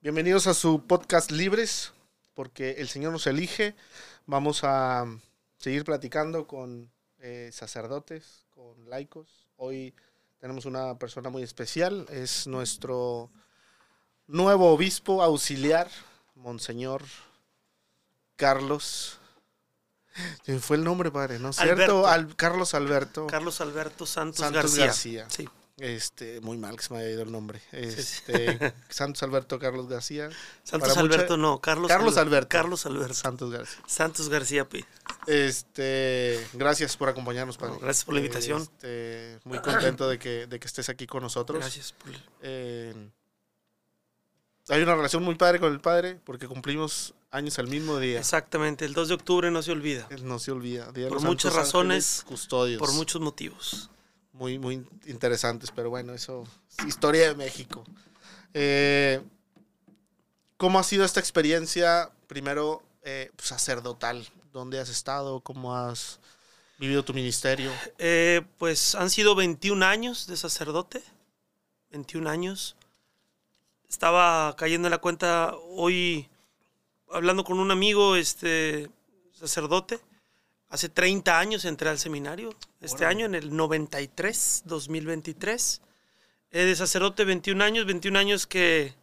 Bienvenidos a su podcast Libres, porque el Señor nos elige. Vamos a seguir platicando con eh, sacerdotes, con laicos. Hoy tenemos una persona muy especial, es nuestro nuevo obispo auxiliar, Monseñor Carlos. Fue el nombre, padre, ¿no cierto? Alberto. Al- Carlos Alberto. Carlos Alberto Santos, Santos García. García. Sí. Este, muy mal que se me haya ido el nombre. Este, Santos Alberto Carlos García. Santos Para mucha- Alberto no, Carlos, Carlos Al- Alberto. Carlos Alberto. Santos García. Santos García Pi. Este, gracias por acompañarnos, padre. No, gracias por la invitación. Este, muy contento de que, de que estés aquí con nosotros. Gracias por Eh, hay una relación muy padre con el padre porque cumplimos años al mismo día. Exactamente, el 2 de octubre no se olvida. Él no se olvida. Día Por muchas razones, Custodios. Por muchos motivos. Muy, muy interesantes, pero bueno, eso es historia de México. Eh, ¿Cómo ha sido esta experiencia, primero, eh, sacerdotal? ¿Dónde has estado? ¿Cómo has vivido tu ministerio? Eh, pues han sido 21 años de sacerdote. 21 años. Estaba cayendo en la cuenta hoy, hablando con un amigo, este sacerdote. Hace 30 años entré al seminario. Este año, en el 93, 2023. Eh, de sacerdote 21 años, 21 años que,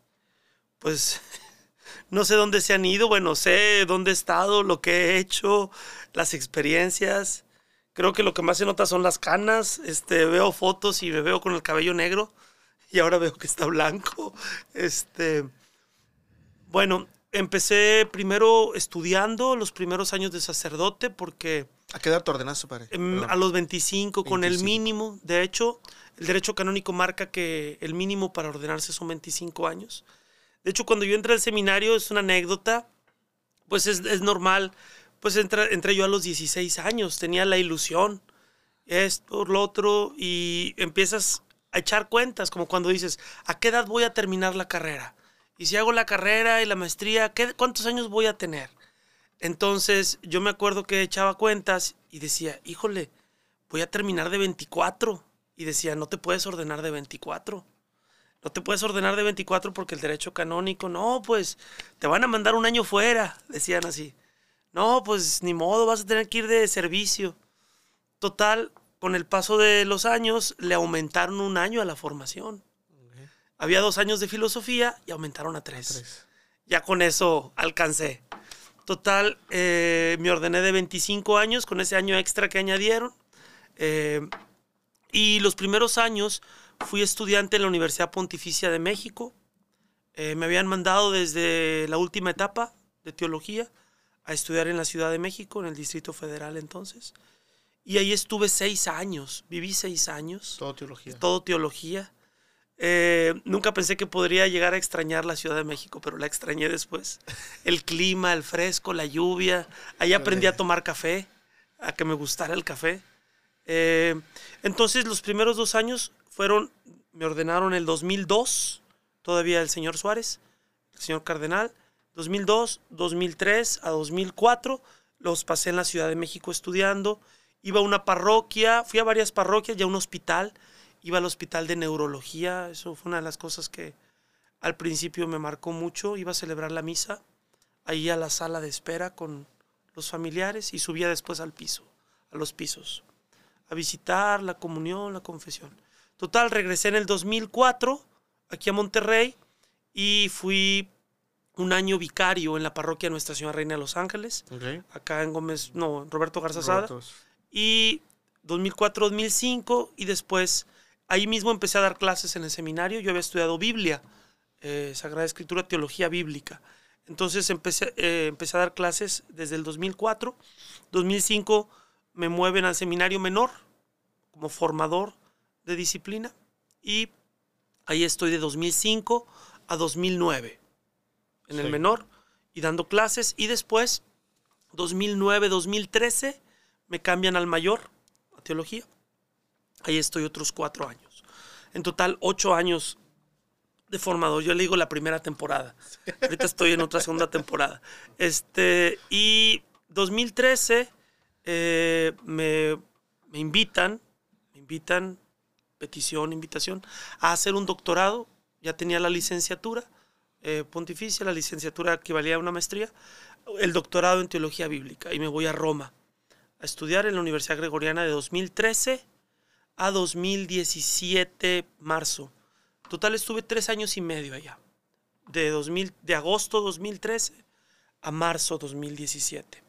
pues, no sé dónde se han ido. Bueno, sé dónde he estado, lo que he hecho, las experiencias. Creo que lo que más se nota son las canas. Este, veo fotos y me veo con el cabello negro y ahora veo que está blanco. Este, bueno, empecé primero estudiando los primeros años de sacerdote porque ¿A qué edad te ordenaste, padre? em, a los 25 con el 25. mínimo. De hecho, el derecho canónico marca que el mínimo para ordenarse son 25 años. De hecho, cuando yo entré al seminario, es una anécdota, pues es, es normal. Pues entré, entré yo a los 16 años, tenía la ilusión, esto, lo otro, y empiezas a echar cuentas, como cuando dices, ¿a qué edad voy a terminar la carrera? Y si hago la carrera y la maestría, ¿qué, ¿cuántos años voy a tener? Entonces yo me acuerdo que echaba cuentas y decía, híjole, voy a terminar de 24. Y decía, no te puedes ordenar de 24. No te puedes ordenar de 24 porque el derecho canónico, no, pues te van a mandar un año fuera, decían así. No, pues ni modo, vas a tener que ir de servicio. Total, con el paso de los años le aumentaron un año a la formación. Había dos años de filosofía y aumentaron a tres. Tres. Ya con eso alcancé. Total, eh, me ordené de 25 años con ese año extra que añadieron. Eh, y los primeros años fui estudiante en la Universidad Pontificia de México. Eh, me habían mandado desde la última etapa de teología a estudiar en la Ciudad de México, en el Distrito Federal entonces. Y ahí estuve seis años, viví seis años Todo teología. todo teología. Eh, nunca pensé que podría llegar a extrañar la Ciudad de México, pero la extrañé después. El clima, el fresco, la lluvia. Ahí aprendí a tomar café, a que me gustara el café. Eh, entonces los primeros dos años fueron, me ordenaron el 2002, todavía el señor Suárez, el señor Cardenal. 2002, 2003 a 2004 los pasé en la Ciudad de México estudiando. Iba a una parroquia, fui a varias parroquias y a un hospital. Iba al hospital de neurología, eso fue una de las cosas que al principio me marcó mucho. Iba a celebrar la misa ahí a la sala de espera con los familiares y subía después al piso, a los pisos, a visitar la comunión, la confesión. Total, regresé en el 2004 aquí a Monterrey y fui un año vicario en la parroquia Nuestra Señora Reina de los Ángeles, Ok. acá en Gómez, no, en Roberto Garza Sada Rotos. y 2004-2005 y después ahí mismo empecé a dar clases en el seminario. Yo había estudiado Biblia, eh, Sagrada Escritura, Teología Bíblica. Entonces empecé, eh, empecé a dar clases desde el 2004. 2005 me mueven al seminario menor como formador de disciplina y ahí estoy de 2005 a 2009 en Sí. el menor y dando clases y después 2009-2013 me cambian al mayor, a teología. Ahí estoy otros cuatro años. En total, ocho años de formador. Yo le digo la primera temporada. Ahorita estoy en otra segunda temporada. Este, y 2013 eh, me, me invitan, me invitan, petición, invitación, a hacer un doctorado. Ya tenía la licenciatura eh, pontificia, la licenciatura equivalía a una maestría, el doctorado en teología bíblica y me voy a Roma a estudiar en la Universidad Gregoriana de 2013 a 2017, marzo. Total estuve tres años y medio allá, de, 2000, de agosto 2013 a marzo 2017.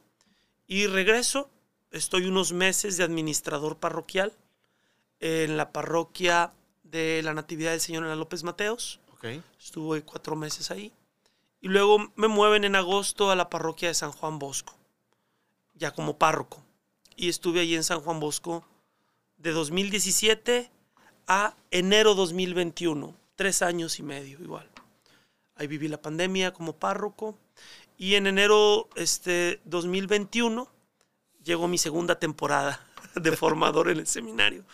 Y regreso, estoy unos meses de administrador parroquial en la parroquia de la Natividad del Señor en la López Mateos. Estuve cuatro meses ahí. Y luego me mueven en agosto a la parroquia de San Juan Bosco, ya como párroco. Y estuve ahí en San Juan Bosco de 2017 a enero 2021, tres años y medio igual. Ahí viví la pandemia como párroco y en enero este, 2021 llegó mi segunda temporada de formador en el seminario,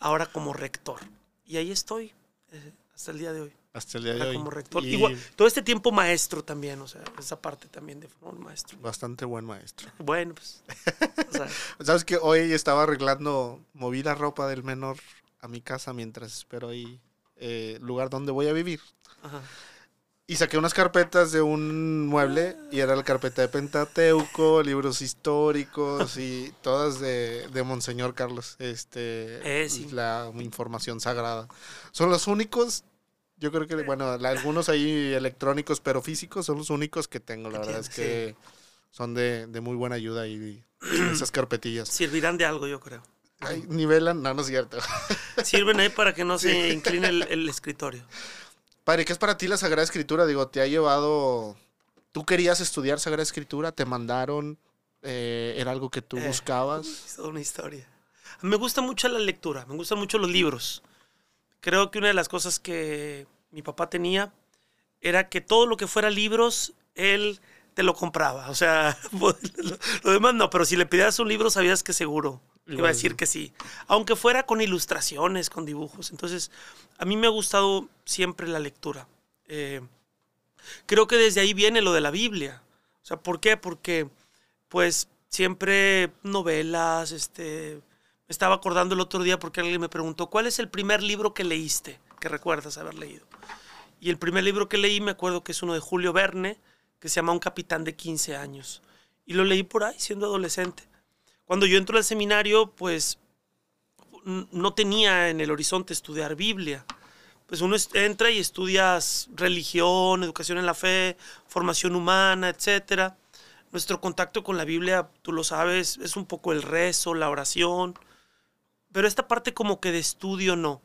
ahora como rector. Y ahí estoy eh, hasta el día de hoy. Hasta el día de hoy. como rector. Y Igual, todo este tiempo maestro también, o sea, esa parte también de formar un maestro. Bastante buen maestro. Bueno, pues. o sea, Sabes que hoy estaba arreglando, moví la ropa del menor a mi casa mientras espero ahí eh, lugar donde voy a vivir. ajá. Y saqué unas carpetas de un mueble y era la carpeta de Pentateuco, libros históricos y todas de, de Monseñor Carlos. Este, Eh, sí. La información sagrada. Son los únicos, yo creo que, bueno, la- algunos ahí electrónicos, pero físicos son los únicos que tengo. La verdad es que son de, de muy buena ayuda y esas carpetillas. Servirán de algo, yo creo. Ay, nivelan, no, no es cierto. Sirven ahí para que no se incline el, el escritorio. Padre, ¿qué es para ti la Sagrada Escritura? Digo, te ha llevado. ¿Tú querías estudiar Sagrada Escritura? ¿Te mandaron? Eh, ¿Era algo que tú Eh, buscabas? Es toda una historia. Me gusta mucho la lectura, me gustan mucho los libros. Creo que una de las cosas que mi papá tenía era que todo lo que fuera libros, él te lo compraba. O sea, lo, lo demás no, pero si le pedías un libro sabías que seguro iba a decir que sí. Aunque fuera con ilustraciones, con dibujos. Entonces, a mí me ha gustado siempre la lectura. Eh, creo que desde ahí viene lo de la Biblia. O sea, ¿por qué? Porque, pues, siempre novelas, este... Me estaba acordando el otro día porque alguien me preguntó, ¿cuál es el primer libro que leíste? Que recuerdas haber leído. Y el primer libro que leí me acuerdo que es uno de Julio Verne, que se llama Un capitán de 15 años. Y lo leí por ahí, siendo adolescente. Cuando yo entro al seminario, pues no tenía en el horizonte estudiar Biblia. Pues uno entra y estudias religión, educación en la fe, formación humana, etcétera. Nuestro contacto con la Biblia, tú lo sabes, es un poco el rezo, la oración, pero esta parte como que de estudio no.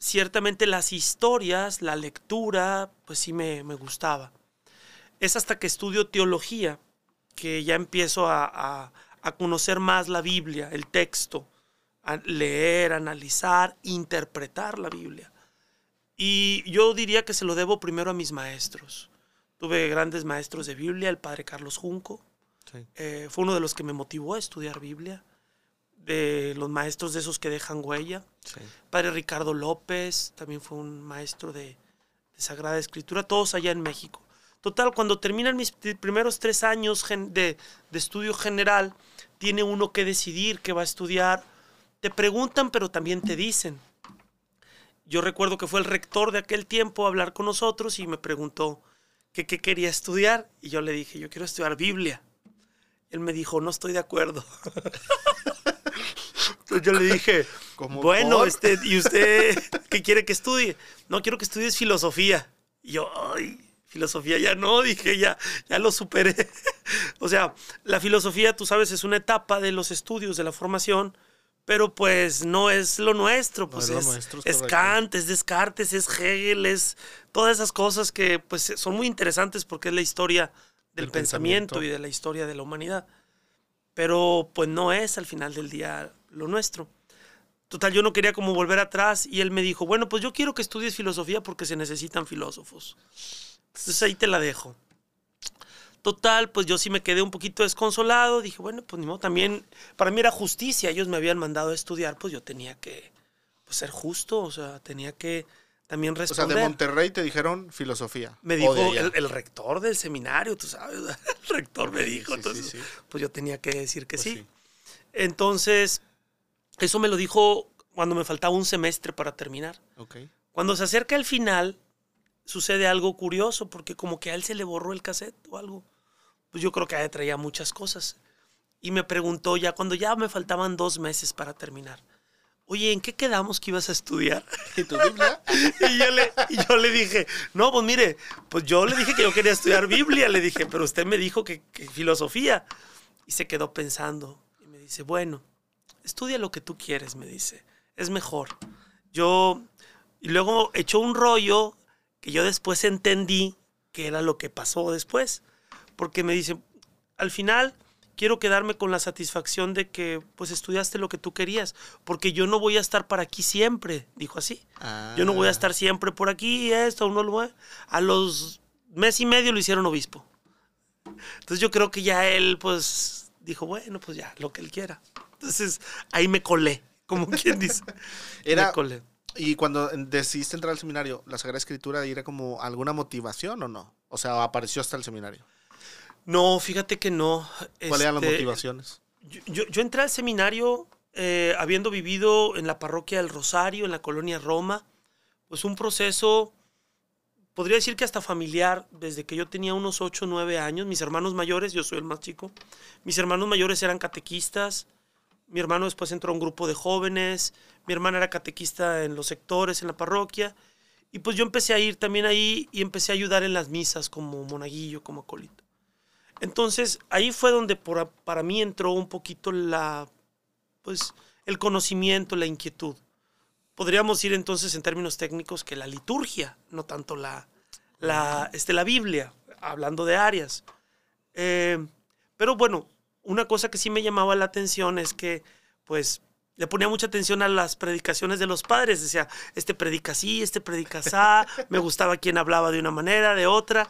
Ciertamente las historias, la lectura, pues sí me, me gustaba. Es hasta que estudio teología que ya empiezo a, a- a conocer más la Biblia, el texto, a leer, analizar, interpretar la Biblia. Y yo diría que se lo debo primero a mis maestros. Tuve grandes maestros de Biblia, el padre Carlos Junco, Sí. eh, fue uno de los que me motivó a estudiar Biblia, de los maestros de esos que dejan huella. Sí. Padre Ricardo López también fue un maestro de, de Sagrada Escritura, todos allá en México. Total, cuando terminan mis primeros tres años de, de estudio general, tiene uno que decidir qué va a estudiar. Te preguntan, pero también te dicen. Yo recuerdo que fue el rector de aquel tiempo a hablar con nosotros y me preguntó que qué quería estudiar. Y yo le dije, yo quiero estudiar Biblia. Él me dijo, no estoy de acuerdo. Entonces yo le dije, ¿Cómo bueno, por? este, ¿y usted qué quiere que estudie? No, quiero que estudies filosofía. Y yo, ay, filosofía ya no, dije, ya, ya lo superé. o sea, la filosofía, tú sabes, es una etapa de los estudios, de la formación, pero pues no es lo nuestro, pues es lo es, nuestro, es es. Kant, es Descartes, es Hegel, es todas esas cosas que pues son muy interesantes porque es la historia del Del pensamiento, pensamiento. y de la historia de la humanidad. Pero pues no es al final del día lo nuestro. Total, yo no quería como volver atrás y él me dijo, bueno, pues yo quiero que estudies filosofía porque se necesitan filósofos. Entonces ahí te la dejo. Total, pues yo sí me quedé un poquito desconsolado. Dije, bueno, pues ni modo, también para mí era justicia. Ellos me habían mandado a estudiar, pues yo tenía que pues, ser justo, o sea, tenía que también O sea, responder. de Monterrey te dijeron filosofía. Me dijo el, el rector del seminario, tú sabes, el rector me dijo, sí, entonces, sí. pues yo tenía que decir que Pues sí. Entonces, eso me lo dijo cuando me faltaba un semestre para terminar. Ok. Cuando se acerca el final, sucede algo curioso, porque como que a él se le borró el cassette o algo. Pues yo creo que a él traía muchas cosas. Y me preguntó ya, cuando ya me faltaban dos meses para terminar, oye, ¿en qué quedamos que ibas a estudiar? ¿Y tu Biblia? y, yo le, y yo le dije, no, pues mire, pues yo le dije que yo quería estudiar Biblia, le dije, pero usted me dijo que, que filosofía. Y se quedó pensando y me dice, bueno, estudia lo que tú quieres, me dice, es mejor. Yo, y luego echó un rollo que yo después entendí que era lo que pasó después, porque me dice, al final quiero quedarme con la satisfacción de que pues estudiaste lo que tú querías, porque yo no voy a estar para aquí siempre, dijo así. Yo no voy a Ah. estar siempre por aquí, esto, uno lo A los mes y medio lo hicieron obispo. Entonces yo creo que ya él pues dijo, bueno, pues ya, lo que él quiera. Entonces ahí me colé, como quien dice. Era- Me colé. Y cuando decidiste entrar al seminario, ¿la Sagrada Escritura era como alguna motivación o no? O sea, apareció hasta el seminario. No, fíjate que no. ¿Cuáles eran las Este, motivaciones? Yo, yo- yo entré al seminario eh, habiendo vivido en la parroquia del Rosario, en la colonia Roma, pues un proceso, podría decir que hasta familiar, desde que yo tenía unos 8 o 9 años, mis hermanos mayores, yo soy el más chico, mis hermanos mayores eran catequistas, mi hermano después entró a un grupo de jóvenes, mi hermana era catequista en los sectores, en la parroquia, y pues yo empecé a ir también ahí y empecé a ayudar en las misas como monaguillo, como acólito. Entonces, ahí fue donde por- para mí entró un poquito la, pues, el conocimiento, la inquietud. Podríamos ir entonces en términos técnicos que la liturgia, no tanto la, la, este, la Biblia, hablando de áreas. Eh, pero bueno, una cosa que sí me llamaba la atención es que, pues, le ponía mucha atención a las predicaciones de los padres. Decía, este predica así, este predica así. me gustaba quien hablaba de una manera, de otra.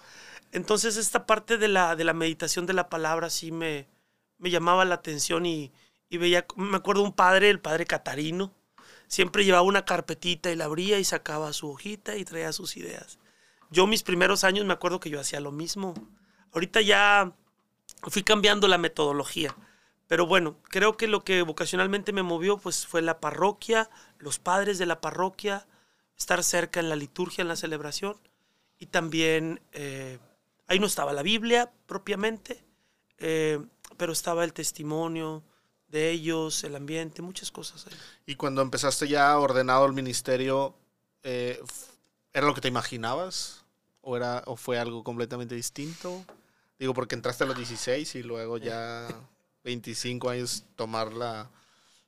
Entonces, esta parte de la, de la meditación de la palabra sí me, me llamaba la atención y, y veía, me acuerdo un padre, el padre Catarino, siempre llevaba una carpetita y la abría y sacaba su hojita y traía sus ideas. Yo mis primeros años me acuerdo que yo hacía lo mismo. Ahorita ya fui cambiando la metodología. Pero bueno, creo que lo que vocacionalmente me movió pues fue la parroquia, los padres de la parroquia, estar cerca en la liturgia, en la celebración. Y también, eh, ahí no estaba la Biblia propiamente, eh, pero estaba el testimonio de ellos, el ambiente, muchas cosas ahí. Y cuando empezaste ya ordenado el ministerio, eh, ¿era lo que te imaginabas? ¿O, era, ¿O fue algo completamente distinto? Digo, porque entraste a los 16 y luego ya 25 años tomar la,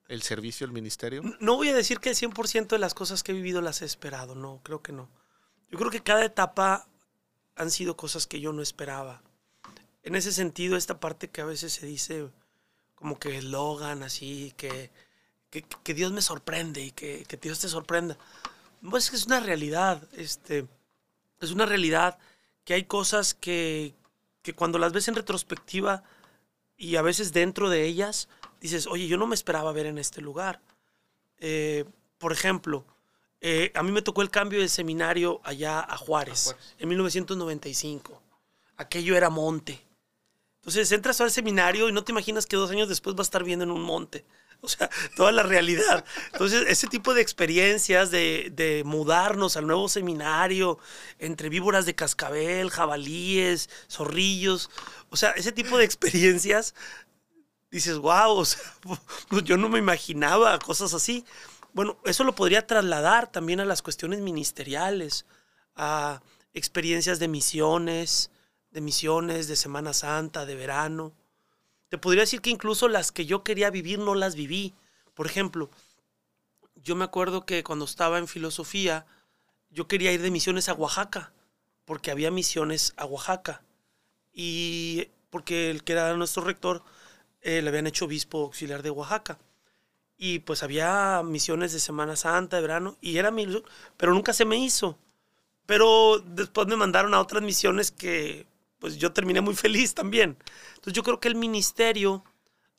el servicio, el ministerio. No voy a decir que el 100% de las cosas que he vivido las he esperado, no, creo que no. Yo creo que cada etapa han sido cosas que yo no esperaba. En ese sentido, esta parte que a veces se dice como que eslogan así, que, que, que Dios me sorprende y que, que Dios te sorprenda. Pues es una realidad, este, es una realidad que hay cosas que, que cuando las ves en retrospectiva y a veces dentro de ellas, dices, oye, yo no me esperaba ver en este lugar. Eh, por ejemplo, eh, a mí me tocó el cambio de seminario allá a Juárez, A Juárez. en 1995. Aquello era monte. Entonces entras al seminario y no te imaginas que dos años después vas a estar viendo en un monte. O sea, toda la realidad. Entonces, ese tipo de experiencias de, de mudarnos al nuevo seminario, entre víboras de cascabel, jabalíes, zorrillos, o sea, ese tipo de experiencias, dices, wow, o sea, pues yo no me imaginaba cosas así. Bueno, eso lo podría trasladar también a las cuestiones ministeriales, a experiencias de misiones, de misiones, de Semana Santa, de verano. Te podría decir que incluso las que yo quería vivir no las viví. Por ejemplo, yo me acuerdo que cuando estaba en filosofía, yo quería ir de misiones a Oaxaca, porque había misiones a Oaxaca. Y porque el que era nuestro rector eh, le habían hecho obispo auxiliar de Oaxaca. Y pues había misiones de Semana Santa, de verano, y era mi pero nunca se me hizo. Pero después me mandaron a otras misiones que pues yo terminé muy feliz también. Entonces yo creo que el ministerio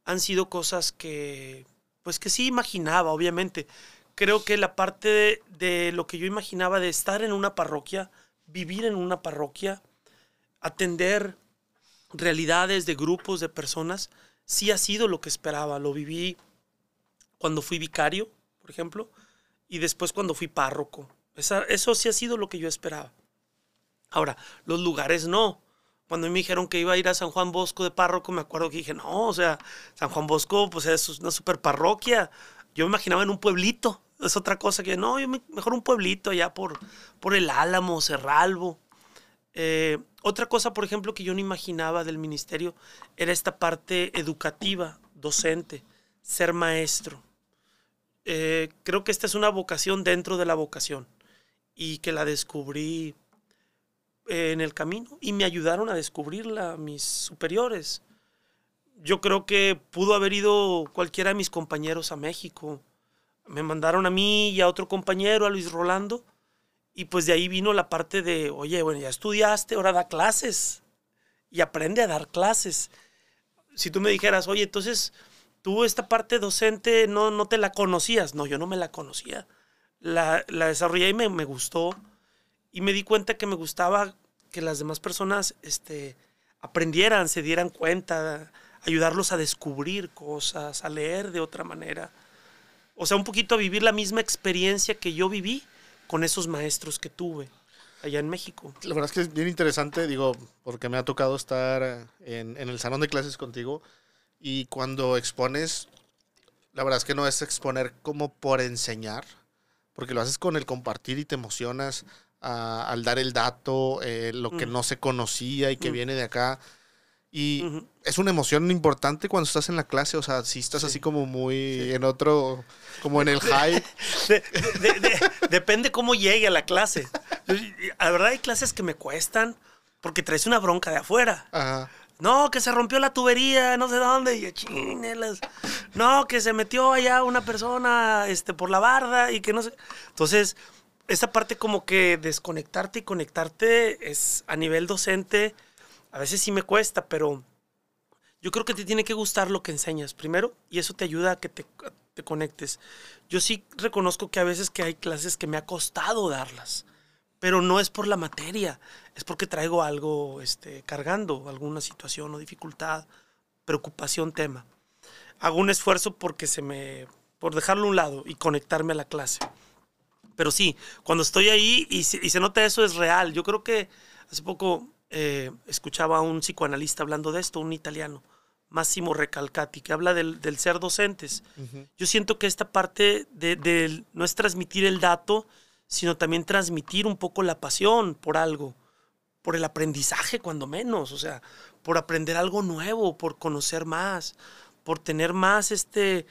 han sido cosas que pues que sí imaginaba, obviamente. Creo que la parte de, de lo que yo imaginaba de estar en una parroquia, vivir en una parroquia, atender realidades de grupos de personas, sí ha sido lo que esperaba. Lo viví cuando fui vicario, por ejemplo, y después cuando fui párroco. Esa- eso sí ha sido lo que yo esperaba. Ahora, los lugares no. Cuando me dijeron que iba a ir a San Juan Bosco de párroco, me acuerdo que dije, no, o sea, San Juan Bosco, pues es una super parroquia. Yo me imaginaba en un pueblito. Es otra cosa que, no, mejor un pueblito allá por, por el Álamo, Cerralbo. Eh, otra cosa, por ejemplo, que yo no imaginaba del ministerio era esta parte educativa, docente, ser maestro. Eh, creo que esta es una vocación dentro de la vocación y que la descubrí eh, en el camino y me ayudaron a descubrirla mis superiores. Yo creo que pudo haber ido cualquiera de mis compañeros a México. Me mandaron a mí y a otro compañero, a Luis Rolando, y pues de ahí vino la parte de, oye, bueno, ya estudiaste, ahora da clases y aprende a dar clases. Si tú me dijeras, oye, entonces tú esta parte docente no, no te la conocías. No, yo no me la conocía. La, la desarrollé y me, me, gustó. Y me di cuenta que me gustaba que las demás personas este, aprendieran, se dieran cuenta, ayudarlos a descubrir cosas, a leer de otra manera. O sea, un poquito a vivir la misma experiencia que yo viví con esos maestros que tuve allá en México. La verdad es que es bien interesante, digo, porque me ha tocado estar en, en el salón de clases contigo y cuando expones, la verdad es que no es exponer como por enseñar, porque lo haces con el compartir y te emocionas a, al dar el dato, eh, lo que mm. no se conocía y que mm. viene de acá. Y es una emoción importante cuando estás en la clase, o sea, si estás así como muy en otro, como en el high. depende cómo llegue a la clase. La verdad hay clases que me cuestan porque traes una bronca de afuera. No, que se rompió la tubería, no sé dónde, y chinelas. No, que se metió allá una persona este, por la barda y que no sé. Entonces, esa parte como que desconectarte y conectarte es a nivel docente a veces sí me cuesta, pero yo creo que te tiene que gustar lo que enseñas primero y eso te ayuda a que te, conectes. Yo sí reconozco que a veces que hay clases que me ha costado darlas, pero no es por la materia, es porque traigo algo este, cargando, alguna situación o dificultad, preocupación, tema. Hago un esfuerzo porque se me, por dejarlo a un lado y conectarme a la clase. Pero sí, cuando estoy ahí y se, y se nota eso es real. Yo creo que hace poco eh, escuchaba a un psicoanalista hablando de esto, un italiano, Massimo Recalcati, que habla del, ser docentes. Yo siento que esta parte de, no es transmitir el dato, sino también transmitir un poco la pasión por algo, por el aprendizaje cuando menos, o sea, por aprender algo nuevo, por conocer más, por tener más este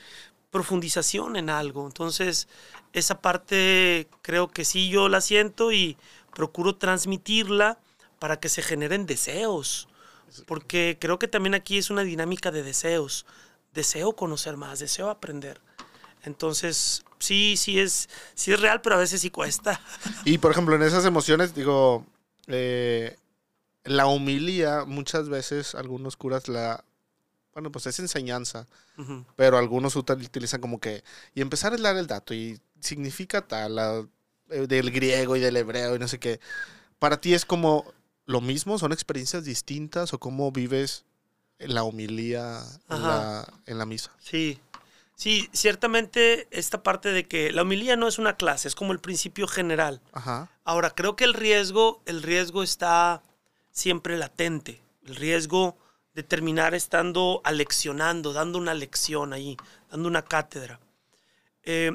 profundización en algo. Entonces, esa parte creo que sí yo la siento y procuro transmitirla para que se generen deseos. Porque creo que también aquí es una dinámica de deseos. Deseo conocer más, deseo aprender. Entonces, sí, sí es, sí es real, pero a veces sí cuesta. Y por ejemplo, en esas emociones, digo, eh, la humilía, muchas veces algunos curas la. Bueno, pues es enseñanza, pero algunos utilizan como que. Y empezar a dar el dato, y significa tal, eh, del griego y del hebreo y no sé qué. Para ti es como lo mismo? ¿Son experiencias distintas o cómo vives la humilía en la, misa? Sí, sí, ciertamente esta parte de que la humilía no es una clase, es como el principio general. Ajá. Ahora, creo que el riesgo, el riesgo está siempre latente. El riesgo de terminar estando aleccionando, dando una lección ahí, dando una cátedra. Eh,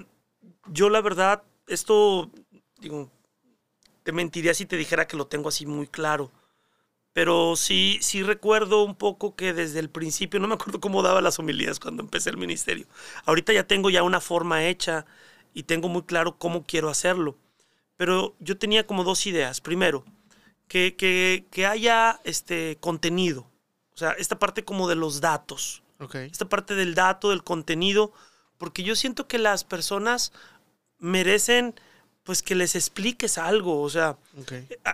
yo la verdad, esto, digo, te mentiría si te dijera que lo tengo así muy claro. Pero sí, sí recuerdo un poco que desde el principio, no me acuerdo cómo daba las homilías cuando empecé el ministerio. Ahorita ya tengo ya una forma hecha y tengo muy claro cómo quiero hacerlo. Pero yo tenía como dos ideas. Primero, que, que, haya este contenido. O sea, esta parte como de los datos. Esta parte del dato, del contenido. Porque yo siento que las personas merecen pues que les expliques algo. O sea,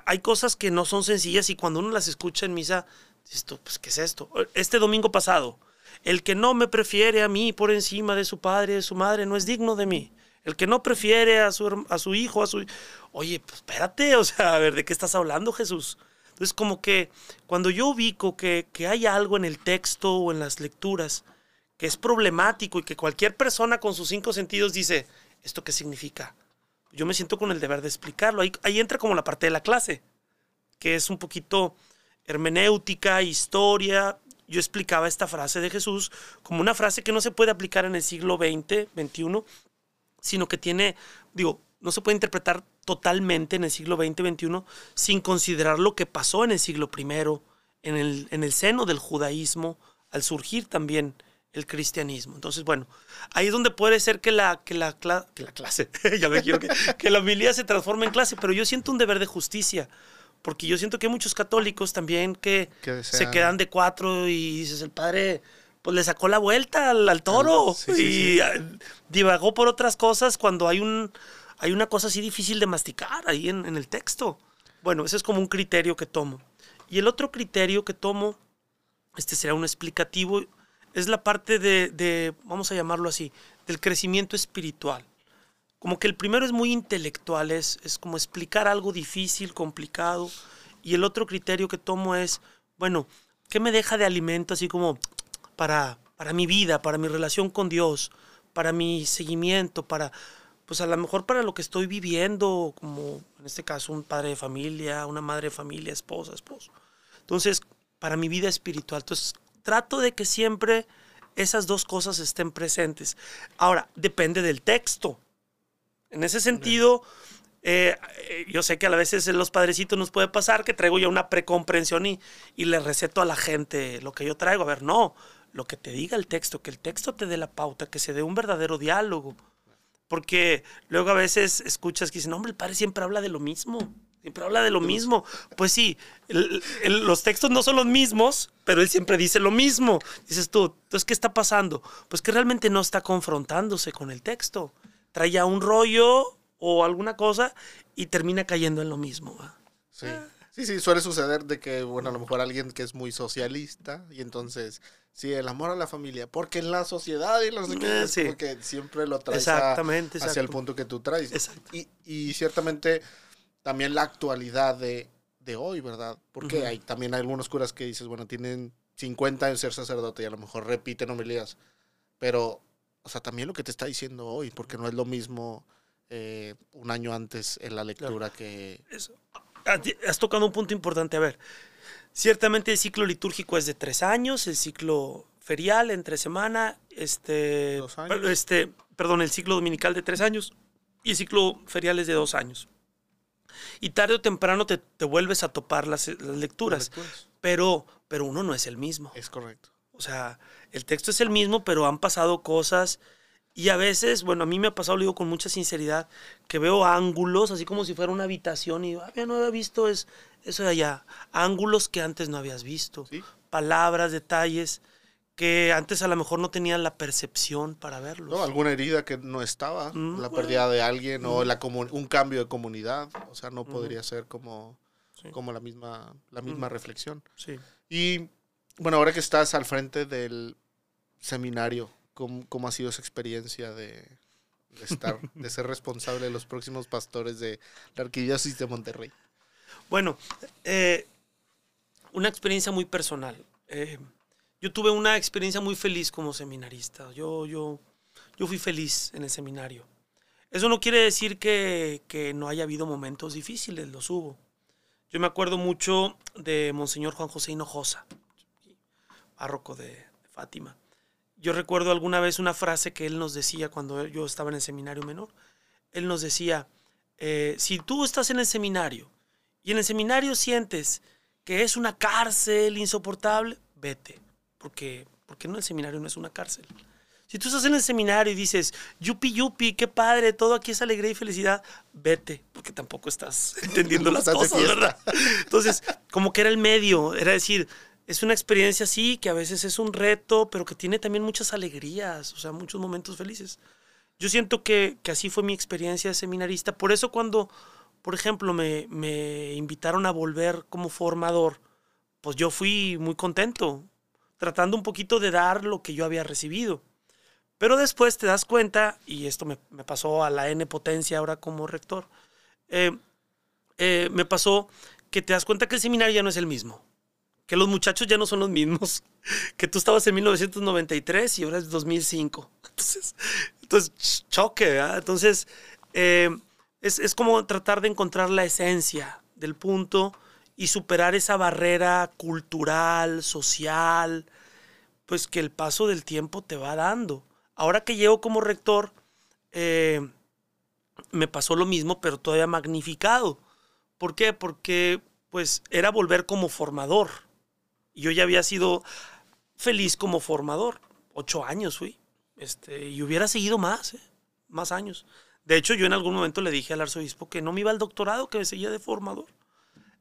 hay cosas que no son sencillas y cuando uno las escucha en misa, esto, pues, ¿qué es esto? Este domingo pasado, el que no me prefiere a mí por encima de su padre y de su madre no es digno de mí. El que no prefiere a su, a su hijo, a su... Oye, pues espérate, o sea, a ver, ¿de qué estás hablando, Jesús? Entonces, como que cuando yo ubico que, que hay algo en el texto o en las lecturas que es problemático y que cualquier persona con sus cinco sentidos dice, ¿esto qué significa? yo me siento con el deber de explicarlo. Ahí, ahí entra como la parte de la clase. que es un poquito hermenéutica, historia. Yo explicaba esta frase de Jesús como una frase que no se puede aplicar en el siglo XX, XXI, sino que tiene, digo, no se puede interpretar totalmente en el siglo XX, XXI, sin considerar lo que pasó en el siglo I, en el, en el seno del judaísmo, al surgir también el cristianismo. Entonces, bueno, ahí es donde puede ser que la, que la, que la clase, ya me quiero que, que la homilía se transforme en clase, pero yo siento un deber de justicia, porque yo siento que hay muchos católicos también que, se quedan de cuatro y dices, el padre pues le sacó la vuelta al, toro y divagó por otras cosas cuando hay un hay una cosa así difícil de masticar ahí en, en el texto. Bueno, ese es como un criterio que tomo. Y el otro criterio que tomo, este será un explicativo, es la parte de, de, vamos a llamarlo así, del crecimiento espiritual. Como que el primero es muy intelectual, es, es como explicar algo difícil, complicado. Y el otro criterio que tomo es, bueno, ¿qué me deja de alimento así como para, para mi vida, para mi relación con Dios, para mi seguimiento, para, pues a lo mejor para lo que estoy viviendo, como en este caso un padre de familia, una madre de familia, esposa, esposo. Entonces, para mi vida espiritual. Entonces, trato de que siempre esas dos cosas estén presentes. Ahora, depende del texto. En ese sentido, eh, eh, yo sé que a veces en los padrecitos nos puede pasar que traigo ya una precomprensión y, y le receto a la gente lo que yo traigo. A ver, no, lo que te diga el texto, que el texto te dé la pauta, que se dé un verdadero diálogo. Porque luego a veces escuchas que dicen, hombre, el padre siempre habla de lo mismo. Siempre habla de lo mismo. Pues sí, los textos no son los mismos, pero él siempre dice lo mismo. Dices tú, entonces, ¿qué está pasando? Pues que realmente no está confrontándose con el texto. Trae ya un rollo o alguna cosa y termina cayendo en lo mismo. Sí. Sí, sí, suele suceder de que, bueno, a lo mejor alguien que es muy socialista y entonces Sí, el amor a la familia. Porque en la sociedad y los eh, sí. porque siempre lo traes Exactamente, hacia el punto que tú traes. Exacto. Y, y ciertamente también la actualidad de, de hoy, ¿verdad? Porque hay también hay algunos curas que dices, bueno, tienen 50 años de ser sacerdote y a lo mejor repiten homilías. Pero, o sea, también lo que te está diciendo hoy, porque no es lo mismo eh, un año antes en la lectura que... Eso. Has tocado un punto importante. A ver, Ciertamente el ciclo litúrgico es de tres años, el ciclo ferial entre semana, este, este, perdón, el ciclo dominical de tres años y el ciclo ferial es de dos años. Y tarde o temprano te, vuelves a topar las, lecturas, Pero, pero uno no es el mismo. Es correcto. O sea, el texto es el mismo, pero han pasado cosas y a veces, bueno, a mí me ha pasado, lo digo con mucha sinceridad, que veo ángulos, así como si fuera una habitación, y ah, ya no había visto es, eso de allá. Ángulos que antes no habías visto. Palabras, detalles que antes a lo mejor no tenían la percepción para verlos. No, alguna herida que no estaba, mm, la pérdida de alguien o la un cambio de comunidad, o sea, no podría ser como, como la misma, la misma reflexión. Sí. Y bueno, ahora que estás al frente del seminario, ¿Cómo, ha sido esa experiencia de, estar, de ser responsable de los próximos pastores de la Arquidiócesis de Monterrey? Bueno, eh, una experiencia muy personal. Eh, yo tuve una experiencia muy feliz como seminarista. Yo, yo, yo fui feliz en el seminario. Eso no quiere decir que, no haya habido momentos difíciles, los hubo. Yo me acuerdo mucho de Monseñor Juan José Hinojosa, párroco de Fátima yo recuerdo alguna vez una frase que él nos decía cuando yo estaba en el seminario menor. Él nos decía, eh, si tú estás en el seminario y en el seminario sientes que es una cárcel insoportable, vete, porque, porque no el seminario no es una cárcel. Si tú estás en el seminario y dices, yupi, yupi, qué padre, todo aquí es alegría y felicidad, vete, porque tampoco estás entendiendo las cosas, ¿verdad? Entonces, como que era el medio, era decir, es una experiencia así, que a veces es un reto, pero que tiene también muchas alegrías, o sea, muchos momentos felices. Yo siento que, así fue mi experiencia de seminarista. Por eso cuando, por ejemplo, me, me invitaron a volver como formador, pues yo fui muy contento, tratando un poquito de dar lo que yo había recibido. Pero después te das cuenta, y esto me, pasó a la N potencia ahora como rector, eh, eh, me pasó que te das cuenta que el seminario ya no es el mismo que los muchachos ya no son los mismos, que tú estabas en 1993 y ahora es 2005. Entonces, entonces choque, ¿verdad? Entonces, eh, es, es, como tratar de encontrar la esencia del punto y superar esa barrera cultural, social, pues que el paso del tiempo te va dando. Ahora que llego como rector, eh, me pasó lo mismo, pero todavía magnificado. ¿Por qué? Porque pues era volver como formador. Yo ya había sido feliz como formador. Ocho años fui. Este, y hubiera seguido más, ¿eh? más años. De hecho, yo en algún momento le dije al arzobispo que no me iba al doctorado, que me seguía de formador.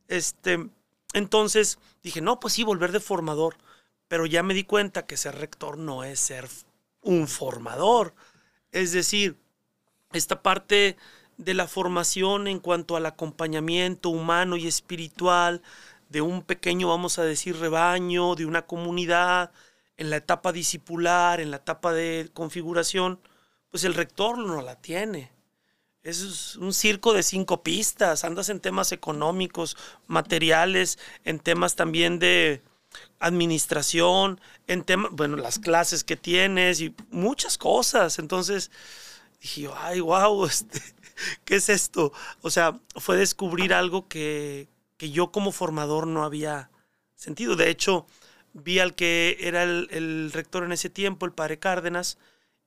Este, entonces dije, no, pues sí, volver de formador. Pero ya me di cuenta que ser rector no es ser un formador. Es decir, esta parte de la formación en cuanto al acompañamiento humano y espiritual de un pequeño, vamos a decir, rebaño, de una comunidad, en la etapa discipular, en la etapa de configuración, pues el rector no la tiene. Es un circo de cinco pistas, andas en temas económicos, materiales, en temas también de administración, en temas, bueno, las clases que tienes y muchas cosas. Entonces dije, ay, wow, este, ¿qué es esto? O sea, fue descubrir algo que, que yo como formador no había sentido. De hecho, vi al que era el, rector en ese tiempo, el padre Cárdenas,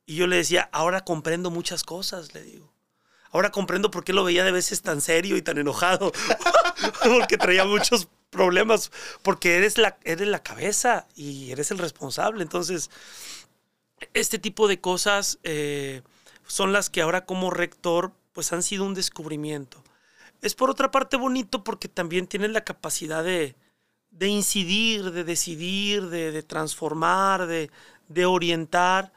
y yo le decía, ahora comprendo muchas cosas, le digo. Ahora comprendo por qué lo veía de veces tan serio y tan enojado, porque traía muchos problemas, porque eres la, eres la cabeza y eres el responsable. Entonces, este tipo de cosas eh, son las que ahora como rector pues han sido un descubrimiento. Es por otra parte bonito porque también tienes la capacidad de, de incidir, de decidir, de, de transformar, de, de, orientar.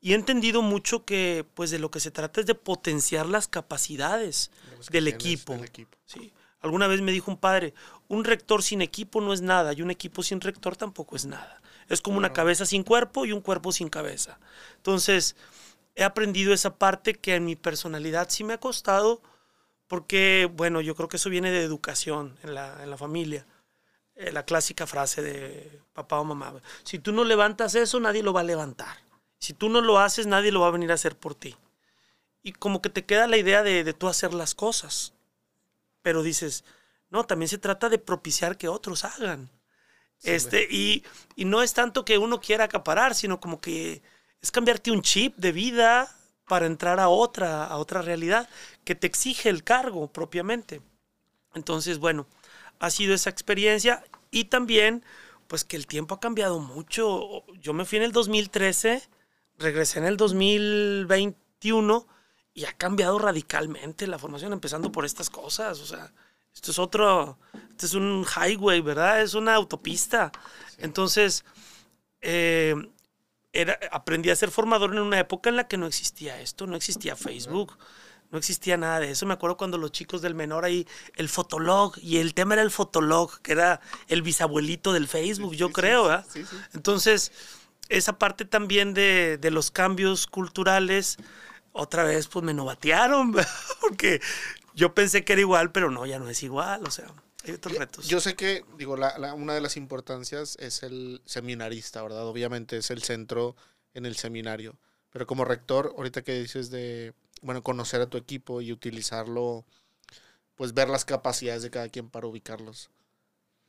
Y he entendido mucho que pues de lo que se trata es de potenciar las capacidades del equipo. del equipo. Sí. Alguna vez me dijo un padre, un rector sin equipo no es nada y un equipo sin rector tampoco es nada. Es como una cabeza sin cuerpo y un cuerpo sin cabeza. Entonces, he aprendido esa parte que en mi personalidad sí me ha costado, porque, bueno, yo creo que eso viene de educación en la, en la familia. Eh, la clásica frase de papá o mamá, si tú no levantas eso, nadie lo va a levantar. Si tú no lo haces, nadie lo va a venir a hacer por ti. Y como que te queda la idea de, de tú hacer las cosas. Pero dices, no, también se trata de propiciar que otros hagan. Sí, este, y, y no es tanto que uno quiera acaparar, sino como que es cambiarte un chip de vida para entrar a otra, a otra realidad que te exige el cargo propiamente. Entonces, bueno, ha sido esa experiencia y también, pues que el tiempo ha cambiado mucho. Yo me fui en el 2013, regresé en el 2021 y ha cambiado radicalmente la formación, empezando por estas cosas. O sea, esto es otro, esto es un highway, ¿verdad? Es una autopista. Sí. Entonces, eh, era, aprendí a ser formador en una época en la que no existía esto, no existía Facebook, no existía nada de eso. Me acuerdo cuando los chicos del menor ahí, el fotolog, y el tema era el fotolog, que era el bisabuelito del Facebook, sí, yo sí, creo. Sí, Entonces, esa parte también de, de, los cambios culturales, otra vez pues me novatearon, porque yo pensé que era igual, pero no, ya no es igual, o sea. Hay otros retos. Yo sé que, digo, la, la, una de las importancias es el seminarista, ¿verdad? Obviamente es el centro en el seminario. Pero como rector, ahorita que dices de, bueno, conocer a tu equipo y utilizarlo, pues ver las capacidades de cada quien para ubicarlos.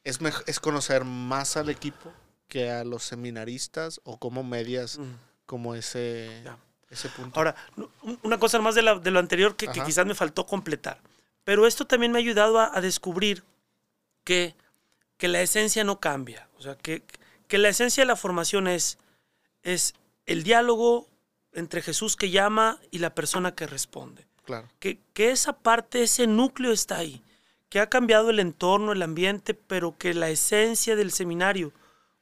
¿Es, es conocer más al equipo que a los seminaristas o como medias mm. como ese, ese punto? Ahora, una cosa más de, la, de lo anterior que, que, quizás me faltó completar. Pero esto también me ha ayudado a, a descubrir que, que la esencia no cambia. O sea, que, que la esencia de la formación es, es el diálogo entre Jesús que llama y la persona que responde. Claro. Que, que esa parte, ese núcleo está ahí. Que ha cambiado el entorno, el ambiente, pero que la esencia del seminario,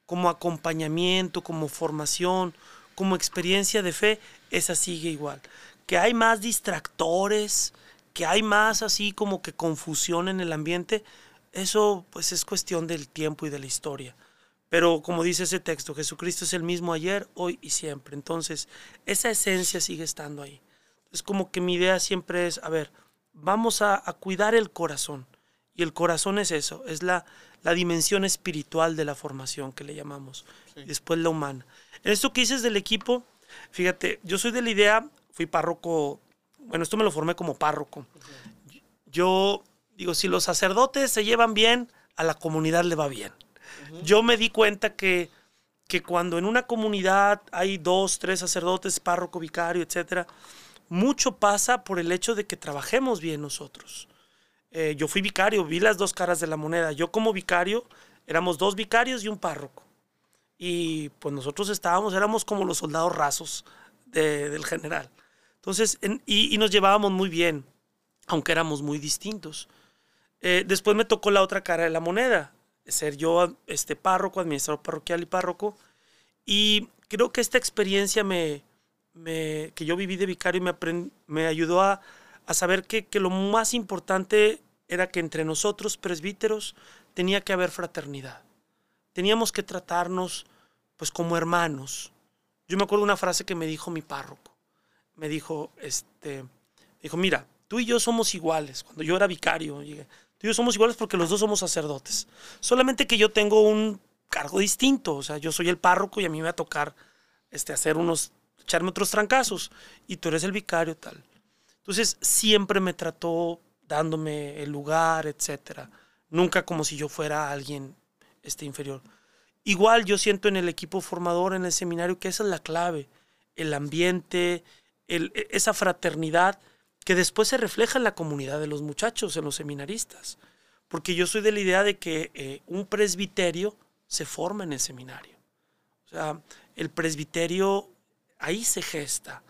como acompañamiento, como formación, como experiencia de fe, esa sigue igual. Que hay más distractores, que hay más así como que confusión en el ambiente, eso pues es cuestión del tiempo y de la historia. Pero como dice ese texto, Jesucristo es el mismo ayer, hoy y siempre. Entonces, esa esencia sigue estando ahí. Es como que mi idea siempre es, a ver, vamos a, a cuidar el corazón. Y el corazón es eso, es la, la dimensión espiritual de la formación que le llamamos. Sí. después la humana. En esto que dices del equipo, fíjate, yo soy de la idea, fui párroco, bueno, esto me lo formé como párroco. Yo Digo, si los sacerdotes se llevan bien, a la comunidad le va bien. Yo me di cuenta que, que cuando en una comunidad hay dos, tres sacerdotes, párroco, vicario, etcétera, mucho pasa por el hecho de que trabajemos bien nosotros. Eh, yo fui vicario, vi las dos caras de la moneda. Yo como vicario éramos dos vicarios y un párroco. Y pues nosotros estábamos, éramos como los soldados rasos del general. Entonces, y, nos llevábamos muy bien, aunque éramos muy distintos. Eh, después me tocó la otra cara de la moneda, ser yo este párroco, administrador parroquial y párroco. Y creo que esta experiencia me, que yo viví de vicario me, me ayudó a, a saber que, lo más importante era que entre nosotros, presbíteros, tenía que haber fraternidad. Teníamos que tratarnos pues como hermanos. Yo me acuerdo una frase que me dijo mi párroco. Me dijo, este, dijo, mira, tú y yo somos iguales. Cuando yo era vicario, llegué, yo somos iguales porque los dos somos sacerdotes. Solamente que yo tengo un cargo distinto. O sea, yo soy el párroco y a mí me va a tocar este, hacer unos, echarme otros trancazos. Y tú eres el vicario, tal. Entonces, siempre me trató dándome el lugar, etcétera. Nunca como si yo fuera alguien este, inferior. Igual yo siento en el equipo formador, en el seminario, que esa es la clave. El ambiente, el, e, esa fraternidad que después se refleja en la comunidad de los muchachos, en los seminaristas. Porque yo soy de la idea de que eh, un presbiterio se forma en el seminario. O sea, el presbiterio ahí se gesta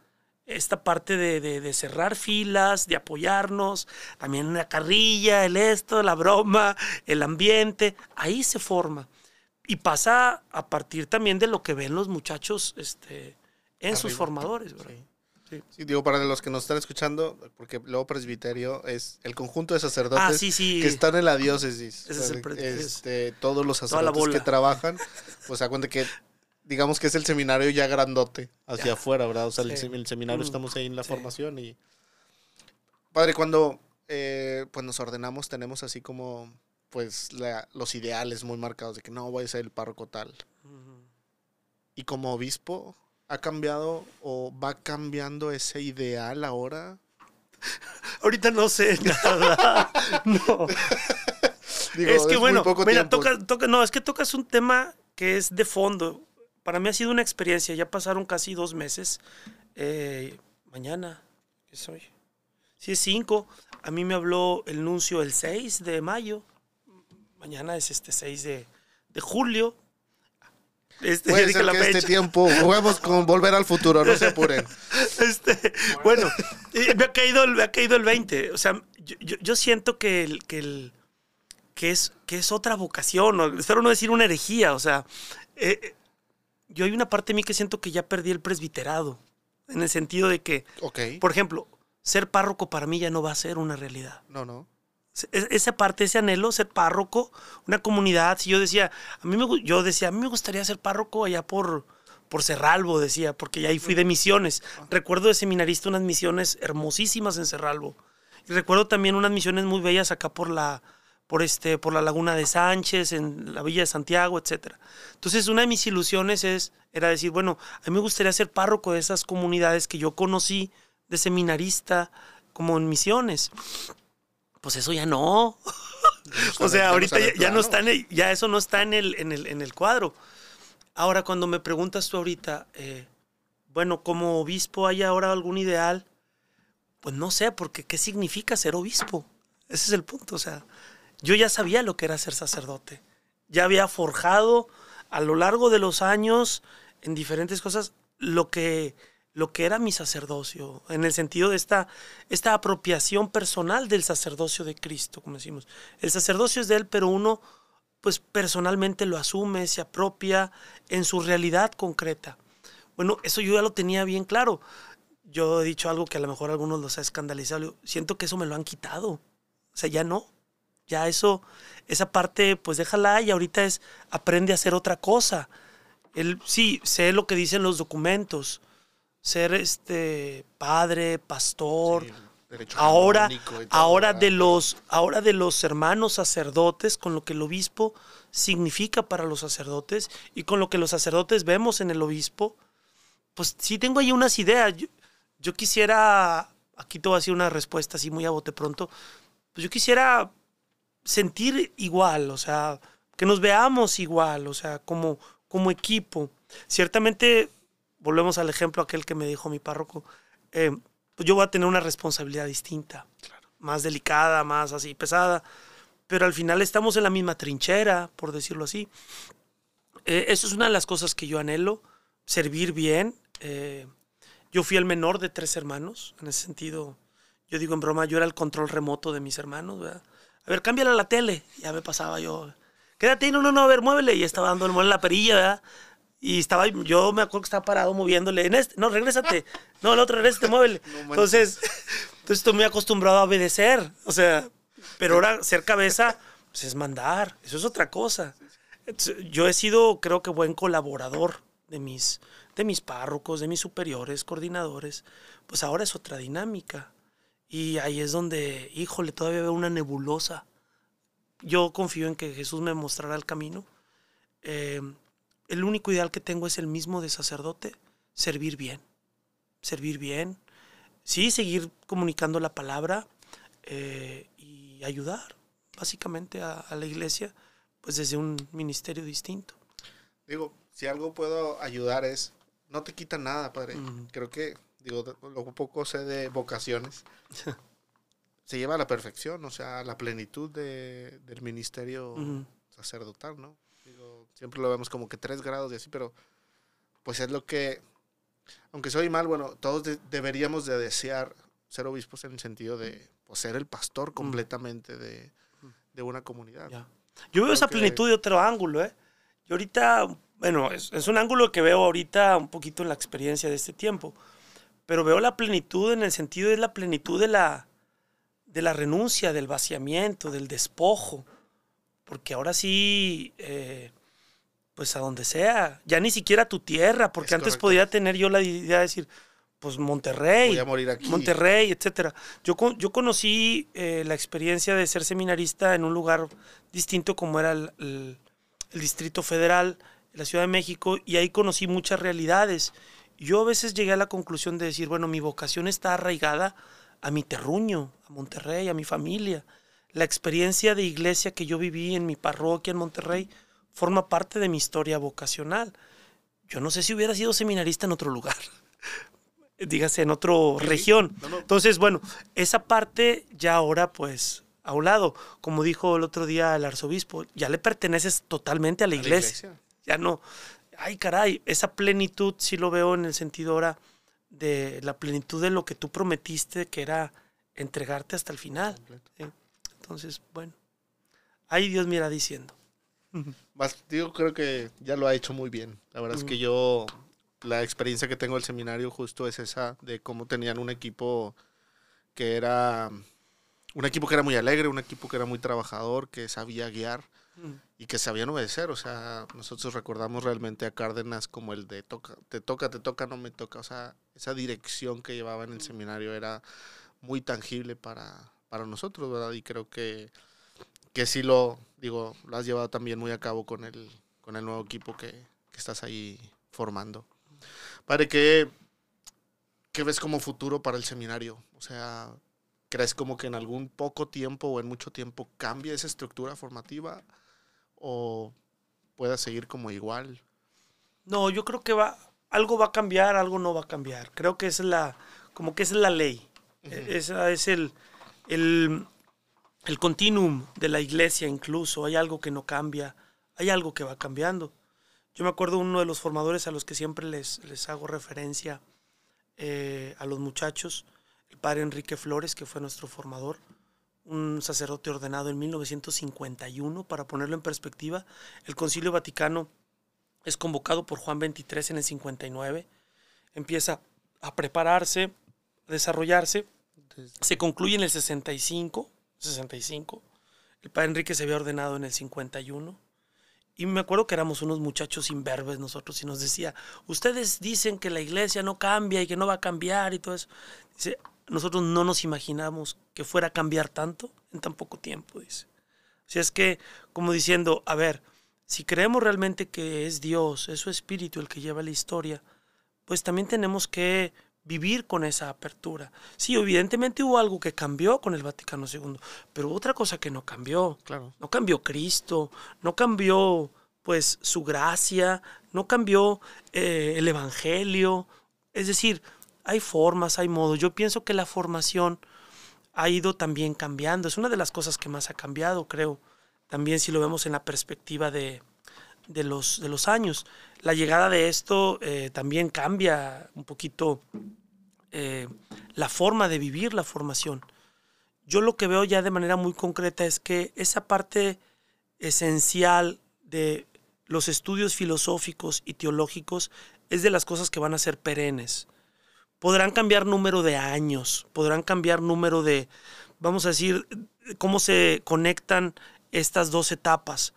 esta parte de, cerrar filas, de apoyarnos, también la carrilla, el esto, la broma, el ambiente, ahí se forma. Y pasa a partir también de lo que ven los muchachos este, en sus formadores. Sí. Digo, para los que nos están escuchando, porque luego presbiterio es el conjunto de sacerdotes ah, que están en la diócesis. Ese es el este, todos los sacerdotes que trabajan, pues a cuenta que digamos que es el seminario ya grandote hacia afuera, ¿verdad? O sea, el, seminario mm, estamos ahí en la formación y... Padre, cuando eh, pues nos ordenamos tenemos así como pues los ideales muy marcados de que no voy a ser el párroco tal. Y como obispo, ¿ha cambiado o va cambiando ese ideal ahora? Ahorita no sé nada. no. es que bueno, mira, toca, toca, no, es que tocas un tema que es de fondo para mí ha sido una experiencia. Ya pasaron casi dos meses. Eh, mañana, ¿qué soy? Sí, es 5. A mí me habló el nuncio el 6 de mayo. Mañana es este 6 de, julio. Este, Puede ser que este tiempo juguemos con volver al futuro, no se apuren. Este, bueno, me ha, caído, me ha caído el 20. O sea, yo, siento que, el, que, el, que, es, que es otra vocación. espero no decir una herejía. O sea, eh, yo hay una parte de mí que siento que ya perdí el presbiterado. En el sentido de que, por ejemplo, ser párroco para mí ya no va a ser una realidad. No, no. E, esa parte, ese anhelo, ser párroco, una comunidad. Si yo decía, a mí me, yo decía, a mí me gustaría ser párroco allá por, por Cerralbo, decía, porque ya ahí fui de misiones. Recuerdo de seminarista unas misiones hermosísimas en Cerralbo. Y recuerdo también unas misiones muy bellas acá por la, por, este, por la Laguna de Sánchez, en la Villa de Santiago, etc. Entonces, una de mis ilusiones es, era decir, bueno, a mí me gustaría ser párroco de esas comunidades que yo conocí de seminarista, como en misiones. Pues eso ya no. o sea, ahorita ya, no está en ya eso no está en el, en el, en el cuadro. Ahora, cuando me preguntas tú ahorita, eh, bueno, como obispo, ¿hay ahora algún ideal? Pues no sé, porque ¿qué significa ser obispo? Ese es el punto, o sea, yo ya sabía lo que era ser sacerdote. Ya había forjado a lo largo de los años en diferentes cosas lo que, lo que era mi sacerdocio, en el sentido de esta, esta apropiación personal del sacerdocio de Cristo, como decimos. El sacerdocio es de Él, pero uno pues personalmente lo asume, se apropia en su realidad concreta. Bueno, eso yo ya lo tenía bien claro. Yo he dicho algo que a lo mejor a algunos los ha escandalizado. Siento que eso me lo han quitado. O sea, ya no. Ya eso, esa parte, pues déjala y ahorita es aprende a hacer otra cosa. El, sí, sé lo que dicen los documentos. Ser este padre, pastor. ahora, ahora de los, ahora de los hermanos sacerdotes, con lo que el obispo significa para los sacerdotes y con lo que los sacerdotes vemos en el obispo, pues sí tengo ahí unas ideas. Yo, yo quisiera, aquí te voy a decir una respuesta así muy a bote pronto, pues yo quisiera sentir igual, o sea, que nos veamos igual, o sea, como, como equipo. Ciertamente, volvemos al ejemplo aquel que me dijo mi párroco, eh, pues yo voy a tener una responsabilidad distinta, más delicada, más así pesada, pero al final estamos en la misma trinchera, por decirlo así. Eh, eso es una de las cosas que yo anhelo, servir bien. Eh, yo fui el menor de tres hermanos, en ese sentido, yo digo en broma, yo era el control remoto de mis hermanos, ¿verdad? A ver, cámbiala la tele. Ya me pasaba yo. Quédate, no, no, no, a ver, muévele. Y estaba dando el en la perilla, ¿verdad? Y estaba, yo me acuerdo que estaba parado moviéndole. En este, no, regrésate. No, el otro, regrésate, muévele. entonces, entonces estoy muy acostumbrado a obedecer. O sea, pero ahora ser cabeza, pues es mandar. Eso es otra cosa. Yo he sido, creo que, buen colaborador de mis, de mis párrocos, de mis superiores, coordinadores. Pues ahora es otra dinámica. Y ahí es donde, híjole, todavía veo una nebulosa. Yo confío en que Jesús me mostrará el camino. Eh, el único ideal que tengo es el mismo de sacerdote, servir bien. Servir bien. Sí, seguir comunicando la palabra eh, y ayudar básicamente a, la iglesia, pues desde un ministerio distinto. Digo, si algo puedo ayudar es, no te quita nada, padre. Creo que digo, lo poco sé de vocaciones, se lleva a la perfección, o sea, a la plenitud de, del ministerio sacerdotal, ¿no? Siempre lo vemos como que tres grados y así, pero pues es lo que, aunque soy mal, bueno, todos deberíamos de desear ser obispos en el sentido de pues, ser el pastor completamente de, de, una comunidad. Yo veo esa plenitud de otro ángulo, ¿eh? Y ahorita, bueno, es, es, un ángulo que veo ahorita un poquito en la experiencia de este tiempo pero veo la plenitud en el sentido de la plenitud de la, de la renuncia, del vaciamiento, del despojo. Porque ahora sí, eh, pues a donde sea, ya ni siquiera tu tierra, porque antes podía tener yo la idea de decir, pues Monterrey, Voy a morir aquí. Monterrey, etcétera. Yo, yo conocí eh, la experiencia de ser seminarista en un lugar distinto como era el, el Distrito Federal, la Ciudad de México, y ahí conocí muchas realidades yo a veces llegué a la conclusión de decir, bueno, mi vocación está arraigada a mi terruño, a Monterrey, a mi familia. La experiencia de iglesia que yo viví en mi parroquia en Monterrey forma parte de mi historia vocacional. Yo no sé si hubiera sido seminarista en otro lugar, dígase en otra región. Entonces, bueno, esa parte ya ahora pues a un lado, como dijo el otro día el arzobispo, ya le perteneces totalmente a la iglesia. Ya no, ay caray, esa plenitud sí lo veo en el sentido ahora de la plenitud de lo que tú prometiste, que era entregarte hasta el final. Entonces, bueno, ahí Dios mira diciendo. Yo creo que ya lo ha hecho muy bien. La verdad es que yo, la experiencia que tengo del seminario justo es esa de cómo tenían un equipo que era, un equipo que era muy alegre, un equipo que era muy trabajador, que sabía guiar y que sabían obedecer. O sea, nosotros recordamos realmente a Cárdenas como el de toca, te toca, te toca, no me toca. O sea, esa dirección que llevaba en el seminario era muy tangible para, para nosotros, ¿verdad? Y creo que, que sí lo, digo, lo has llevado también muy a cabo con el, con el nuevo equipo que, que estás ahí formando. Padre, ¿qué, ¿qué ves como futuro para el seminario? O sea, ¿crees como que en algún poco tiempo o en mucho tiempo cambie esa estructura formativa? o pueda seguir como igual? No, yo creo que va, algo va a cambiar, algo no va a cambiar. Creo que es la, como que es la ley. E, esa es el, el, el continuum de la iglesia incluso. Hay algo que no cambia, hay algo que va cambiando. Yo me acuerdo uno de los formadores a los que siempre les, les hago referencia eh, a los muchachos, el padre Enrique Flores, que fue nuestro formador un sacerdote ordenado en 1951, para ponerlo en perspectiva. El Concilio Vaticano es convocado por Juan XXIII en el 59, empieza a prepararse, a desarrollarse, se concluye en el 65, 65. El padre Enrique se había ordenado en el 51. Y me acuerdo que éramos unos muchachos imberbes nosotros y nos decía, ustedes dicen que la iglesia no cambia y que no va a cambiar y todo eso. Nosotros no nos imaginamos que fuera a cambiar tanto en tan poco tiempo, dice. Si es que, como diciendo, a ver, si creemos realmente que es Dios, es su espíritu el que lleva la historia, pues también tenemos que vivir con esa apertura. Sí, evidentemente hubo algo que cambió con el Vaticano II, pero otra cosa que no cambió. Claro. No cambió Cristo, no cambió pues su gracia, no cambió eh, el Evangelio. Es decir, hay formas, hay modos. Yo pienso que la formación ha ido también cambiando. Es una de las cosas que más ha cambiado, creo. También si lo vemos en la perspectiva de, de, los, de los años. La llegada de esto eh, también cambia un poquito eh, la forma de vivir la formación. Yo lo que veo ya de manera muy concreta es que esa parte esencial de los estudios filosóficos y teológicos es de las cosas que van a ser perennes. Podrán cambiar número de años, podrán cambiar número de, vamos a decir, cómo se conectan estas dos etapas.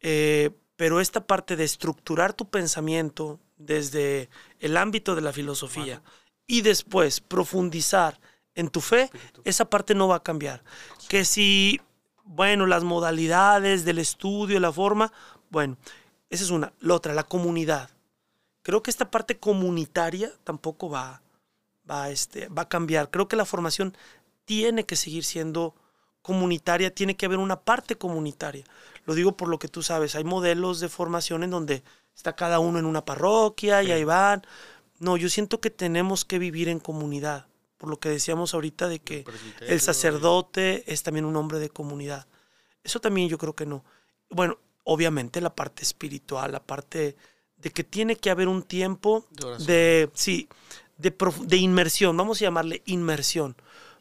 Eh, pero esta parte de estructurar tu pensamiento desde el ámbito de la filosofía y después profundizar en tu fe, esa parte no va a cambiar. Que si, bueno, las modalidades del estudio, la forma, bueno, esa es una. La otra, la comunidad. Creo que esta parte comunitaria tampoco va, va, este, va a cambiar. Creo que la formación tiene que seguir siendo comunitaria, tiene que haber una parte comunitaria. Lo digo por lo que tú sabes, hay modelos de formación en donde está cada uno en una parroquia y ahí van. No, yo siento que tenemos que vivir en comunidad, por lo que decíamos ahorita de que el sacerdote es también un hombre de comunidad. Eso también yo creo que no. Bueno, obviamente la parte espiritual, la parte de que tiene que haber un tiempo de, sí, de, de inmersión, vamos a llamarle inmersión,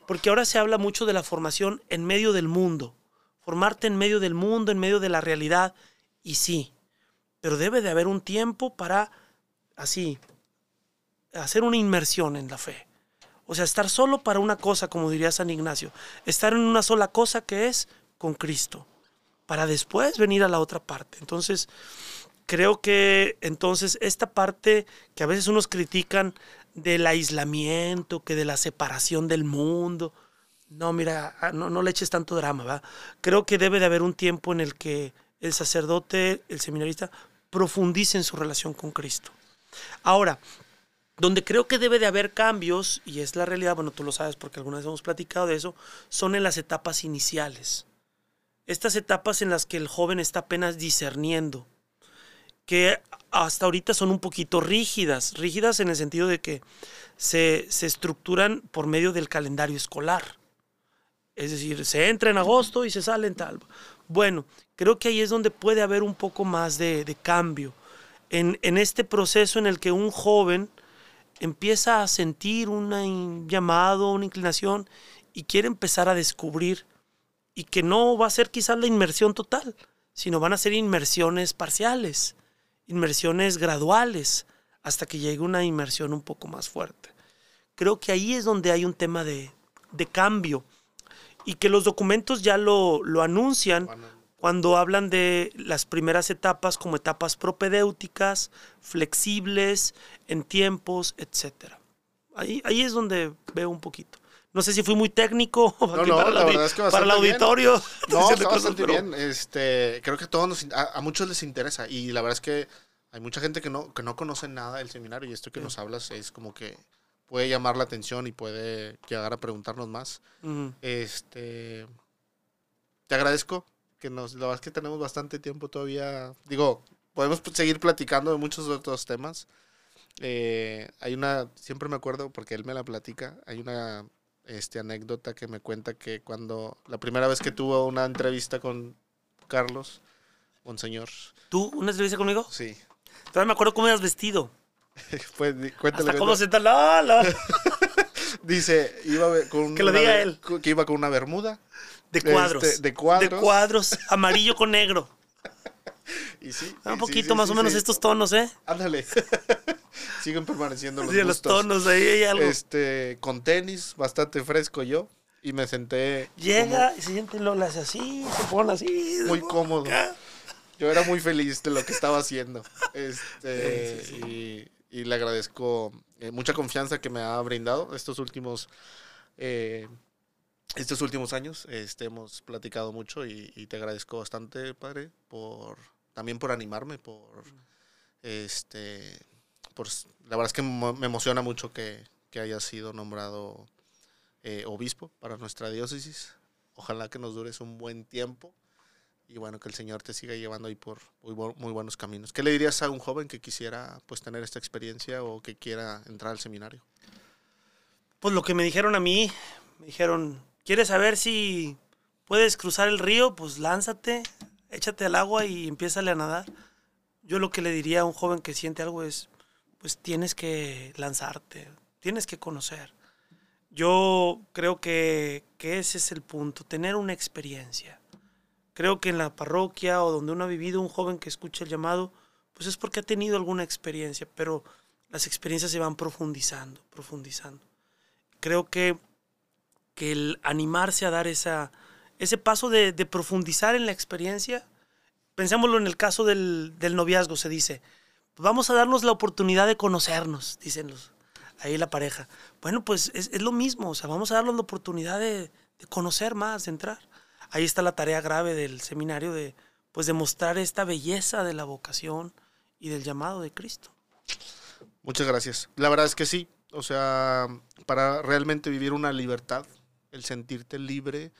porque ahora se habla mucho de la formación en medio del mundo, formarte en medio del mundo, en medio de la realidad, y sí, pero debe de haber un tiempo para, así, hacer una inmersión en la fe. O sea, estar solo para una cosa, como diría San Ignacio, estar en una sola cosa que es con Cristo para después venir a la otra parte. Entonces, creo que entonces esta parte que a veces unos critican del aislamiento, que de la separación del mundo, no, mira, ah, no, no le eches tanto drama, ¿va? Creo que debe de haber un tiempo en el que el sacerdote, el seminarista, profundice en su relación con Cristo. Ahora, donde creo que debe de haber cambios, y es la realidad, bueno, tú lo sabes porque alguna vez hemos platicado de eso, son en las etapas iniciales estas etapas en las que el joven está apenas discerniendo, que hasta ahorita son un poquito rígidas, rígidas en el sentido de que se, estructuran por medio del calendario escolar. Es decir, se entra en agosto y se sale en tal. Bueno, creo que ahí es donde puede haber un poco más de, cambio. En, en, este proceso en el que un joven empieza a sentir un llamado, una inclinación y quiere empezar a descubrir y que no va a ser quizás la inmersión total, sino van a ser inmersiones parciales, inmersiones graduales, hasta que llegue una inmersión un poco más fuerte. Creo que ahí es donde hay un tema de, cambio y que los documentos ya lo, lo anuncian cuando hablan de las primeras etapas como etapas propedéuticas, flexibles, en tiempos, etc. Ahí, ahí es donde veo un poquito. No sé si fui muy técnico no, no, para, la verdad es que para el auditorio. No, está bastante bien. Este, creo que a todos a, muchos les interesa y la verdad es que hay mucha gente que no, que no conoce nada del seminario y esto que nos hablas es como que puede llamar la atención y puede llegar a preguntarnos más. Este, te agradezco que nos, la verdad es que tenemos bastante tiempo todavía. Digo, podemos seguir platicando de muchos otros temas. Eh, hay una, siempre me acuerdo porque él me la platica, hay una este, anécdota que me cuenta que cuando la primera vez que tuvo una entrevista con Carlos, Monseñor. ¿Tú una entrevista conmigo? Sí. Todavía me acuerdo cómo eras vestido. pues cuéntale. Hasta cómo se está la, Dice, iba con que lo diga él. Que iba con una bermuda. De cuadros. Este, de cuadros. De cuadros, amarillo con negro. Y sí. Un poquito más o menos estos tonos, ¿eh? Ándale. Siguen permaneciendo los, los tonos, ahí hay algo. Este, con tenis, bastante fresco yo. Y me senté. Llega y se siente Lola así, se pone así. Muy cómodo. Yo era muy feliz de lo que estaba haciendo. Este, y, le agradezco eh, mucha confianza que me ha brindado estos últimos. Eh, estos últimos años este, hemos platicado mucho y, y, te agradezco bastante, padre, por también por animarme, por este por la verdad es que me emociona mucho que, que haya sido nombrado eh, obispo para nuestra diócesis. Ojalá que nos dures un buen tiempo y bueno, que el Señor te siga llevando ahí por muy, muy, buenos caminos. ¿Qué le dirías a un joven que quisiera pues tener esta experiencia o que quiera entrar al seminario? Pues lo que me dijeron a mí, me dijeron, ¿quieres saber si puedes cruzar el río? Pues lánzate, échate al agua y empiézale a nadar. Yo lo que le diría a un joven que siente algo es, pues tienes que lanzarte, tienes que conocer. Yo creo que, que ese es el punto, tener una experiencia Creo que en la parroquia o donde uno ha vivido un joven que escucha el llamado, pues es porque ha tenido alguna experiencia, pero las experiencias se van profundizando, profundizando. Creo que, que el animarse a dar esa, ese paso de, profundizar en la experiencia, pensémoslo en el caso del, noviazgo, se dice, vamos a darnos la oportunidad de conocernos, dicen los, ahí la pareja. Bueno, pues es, lo mismo, o sea, vamos a darnos la oportunidad de, de conocer más, de entrar ahí está la tarea grave del seminario de pues demostrar esta belleza de la vocación y del llamado de Cristo. Muchas gracias. La verdad es que sí, o sea, para realmente vivir una libertad, el sentirte libre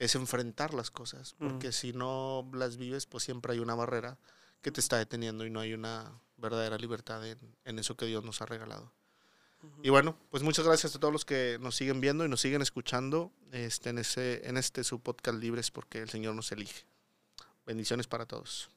es enfrentar las cosas, porque si no las vives, pues siempre hay una barrera que te está deteniendo y no hay una verdadera libertad en eso que Dios nos ha regalado. Y bueno, pues muchas gracias a todos los que nos siguen viendo y nos siguen escuchando este, en, ese, en este su podcast Libres porque el Señor nos elige. Bendiciones para todos.